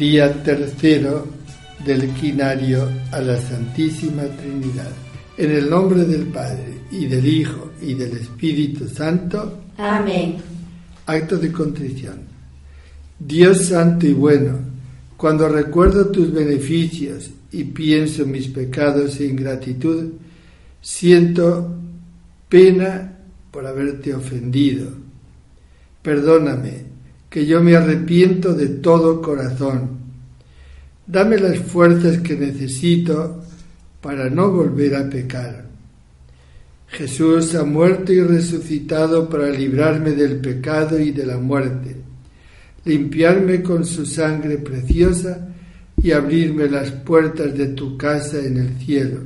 Día tercero del quinario a la Santísima Trinidad. En el nombre del Padre, y del Hijo, y del Espíritu Santo. Amén. Acto de contrición. Dios Santo y bueno, cuando recuerdo tus beneficios y pienso mis pecados e ingratitud, siento pena por haberte ofendido. Perdóname, que yo me arrepiento de todo corazón. Dame las fuerzas que necesito para no volver a pecar. Jesús ha muerto y resucitado para librarme del pecado y de la muerte, limpiarme con su sangre preciosa y abrirme las puertas de tu casa en el cielo.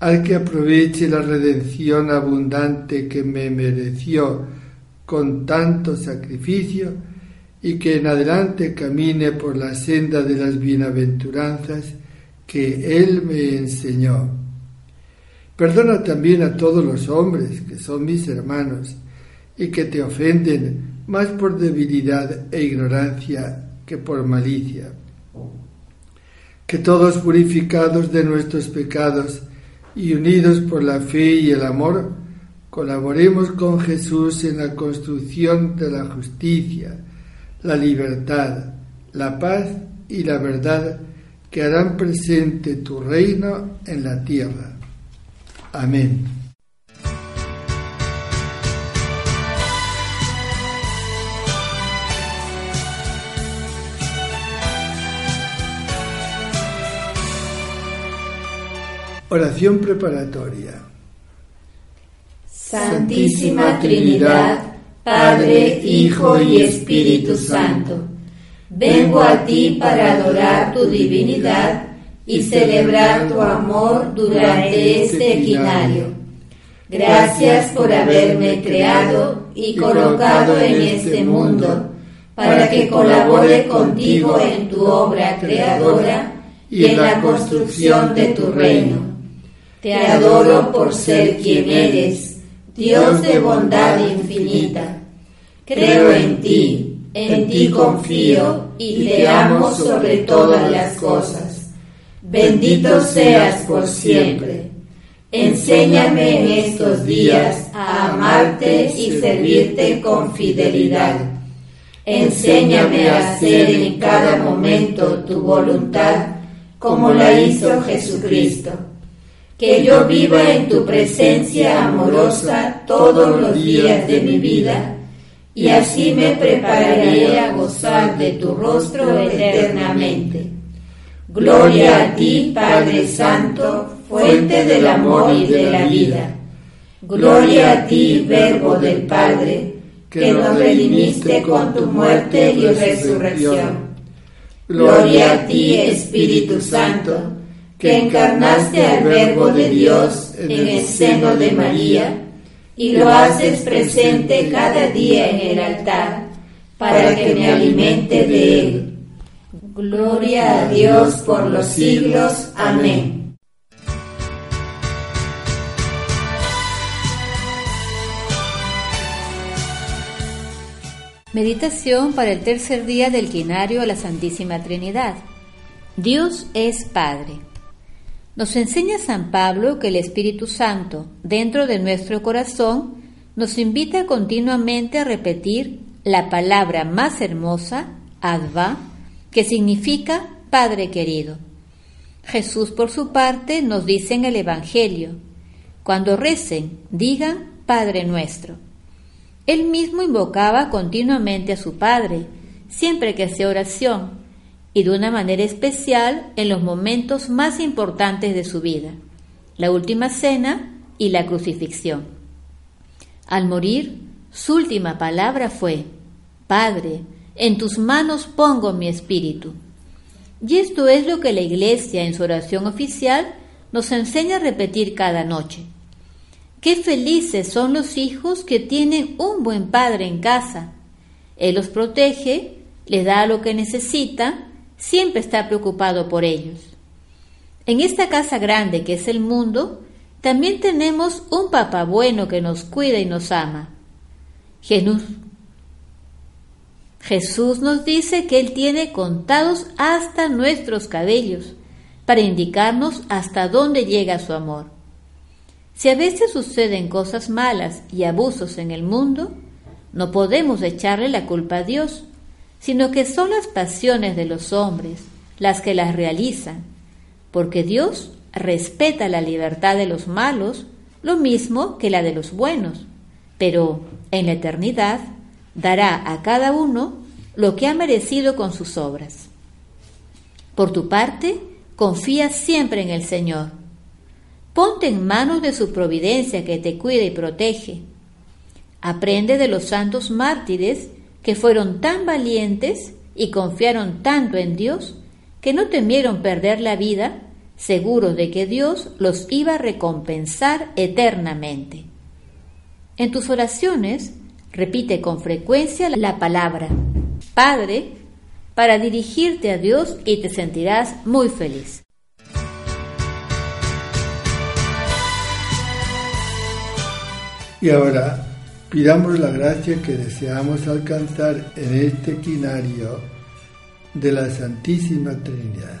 Al que aproveche la redención abundante que me mereció con tanto sacrificio y que en adelante camine por la senda de las bienaventuranzas que Él me enseñó. Perdona también a todos los hombres que son mis hermanos y que te ofenden más por debilidad e ignorancia que por malicia. Que todos purificados de nuestros pecados y unidos por la fe y el amor, colaboremos con Jesús en la construcción de la justicia, la libertad, la paz y la verdad que harán presente tu reino en la tierra. Amén. Oración preparatoria. Santísima Trinidad, Padre, Hijo y Espíritu Santo Vengo a ti para adorar tu divinidad y celebrar tu amor durante este equinario. Gracias por haberme creado y colocado en este mundo para que colabore contigo en tu obra creadora y en la construcción de tu reino. Te adoro por ser quien eres, Dios de bondad infinita. Creo en ti en ti confío y te amo sobre todas las cosas. Bendito seas por siempre. Enséñame en estos días a amarte y servirte con fidelidad. Enséñame a hacer en cada momento tu voluntad como la hizo Jesucristo. Que yo viva en tu presencia amorosa todos los días de mi vida y así me prepararé a gozar de tu rostro eternamente. Gloria a ti, Padre Santo, fuente del amor y de la vida. Gloria a ti, Verbo del Padre, que nos redimiste con tu muerte y resurrección. Gloria a ti, Espíritu Santo, que encarnaste al Verbo de Dios en el seno de María y lo haces presente cada día en el altar para que me alimente de él. Gloria a Dios por los siglos. Amén. Meditación para el tercer día del quinario a la Santísima Trinidad. Dios es Padre. Nos enseña San Pablo que el Espíritu Santo, dentro de nuestro corazón, nos invita continuamente a repetir la palabra más hermosa, Adva, que significa Padre querido. Jesús, por su parte, nos dice en el Evangelio, cuando recen, digan Padre nuestro. Él mismo invocaba continuamente a su Padre, siempre que hacía oración, y de una manera especial en los momentos más importantes de su vida, la última cena y la crucifixión. Al morir, su última palabra fue, Padre, en tus manos pongo mi espíritu. Y esto es lo que la Iglesia en su oración oficial nos enseña a repetir cada noche. Qué felices son los hijos que tienen un buen padre en casa. Él los protege, les da lo que necesitan siempre está preocupado por ellos. En esta casa grande que es el mundo, también tenemos un papá bueno que nos cuida y nos ama. Jesús, Jesús nos dice que Él tiene contados hasta nuestros cabellos para indicarnos hasta dónde llega su amor. Si a veces suceden cosas malas y abusos en el mundo, no podemos echarle la culpa a Dios, sino que son las pasiones de los hombres las que las realizan, porque Dios respeta la libertad de los malos lo mismo que la de los buenos, pero en la eternidad dará a cada uno lo que ha merecido con sus obras. Por tu parte, confía siempre en el Señor. Ponte en manos de su providencia que te cuida y protege. Aprende de los santos mártires que fueron tan valientes y confiaron tanto en Dios que no temieron perder la vida, seguros de que Dios los iba a recompensar eternamente. En tus oraciones, repite con frecuencia la palabra Padre para dirigirte a Dios y te sentirás muy feliz. Y ahora pidamos la gracia que deseamos alcanzar en este quinario de la Santísima Trinidad.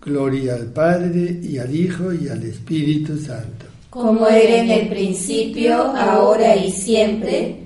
Gloria al Padre y al Hijo y al Espíritu Santo. Como era en el principio, ahora y siempre,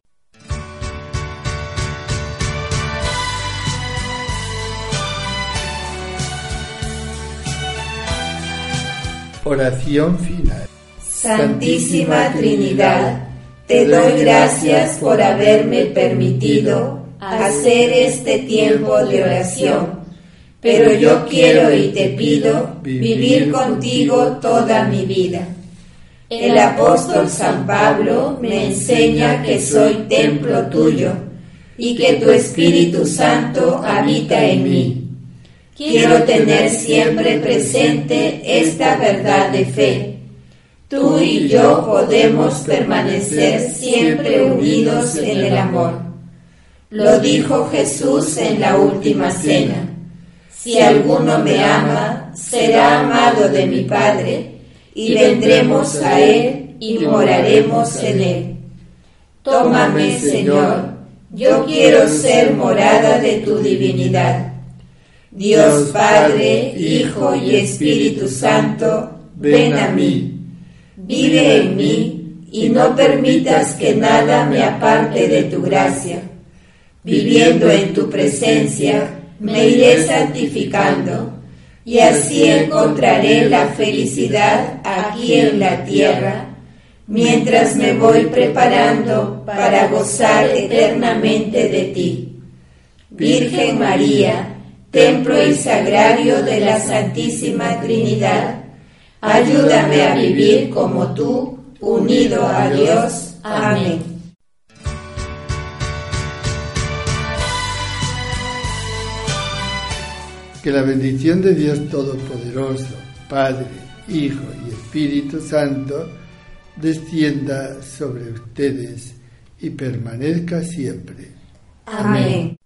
Oración final. Santísima Trinidad, te doy gracias por haberme permitido hacer este tiempo de oración, pero yo quiero y te pido vivir contigo toda mi vida el apóstol San Pablo me enseña que soy templo tuyo y que tu Espíritu Santo habita en mí. Quiero tener siempre presente esta verdad de fe. Tú y yo podemos permanecer siempre unidos en el amor. Lo dijo Jesús en la última cena. Si alguno me ama, será amado de mi Padre y vendremos a Él y moraremos en Él. Tómame, Señor, yo quiero ser morada de tu divinidad. Dios Padre, Hijo y Espíritu Santo, ven a mí. Vive en mí y no permitas que nada me aparte de tu gracia. Viviendo en tu presencia, me iré santificando y así encontraré la felicidad aquí en la tierra, mientras me voy preparando para gozar eternamente de ti. Virgen María, templo y sagrario de la Santísima Trinidad, ayúdame a vivir como tú, unido a Dios. Amén. Que la bendición de Dios Todopoderoso, Padre, Hijo y Espíritu Santo, descienda sobre ustedes y permanezca siempre. Amén.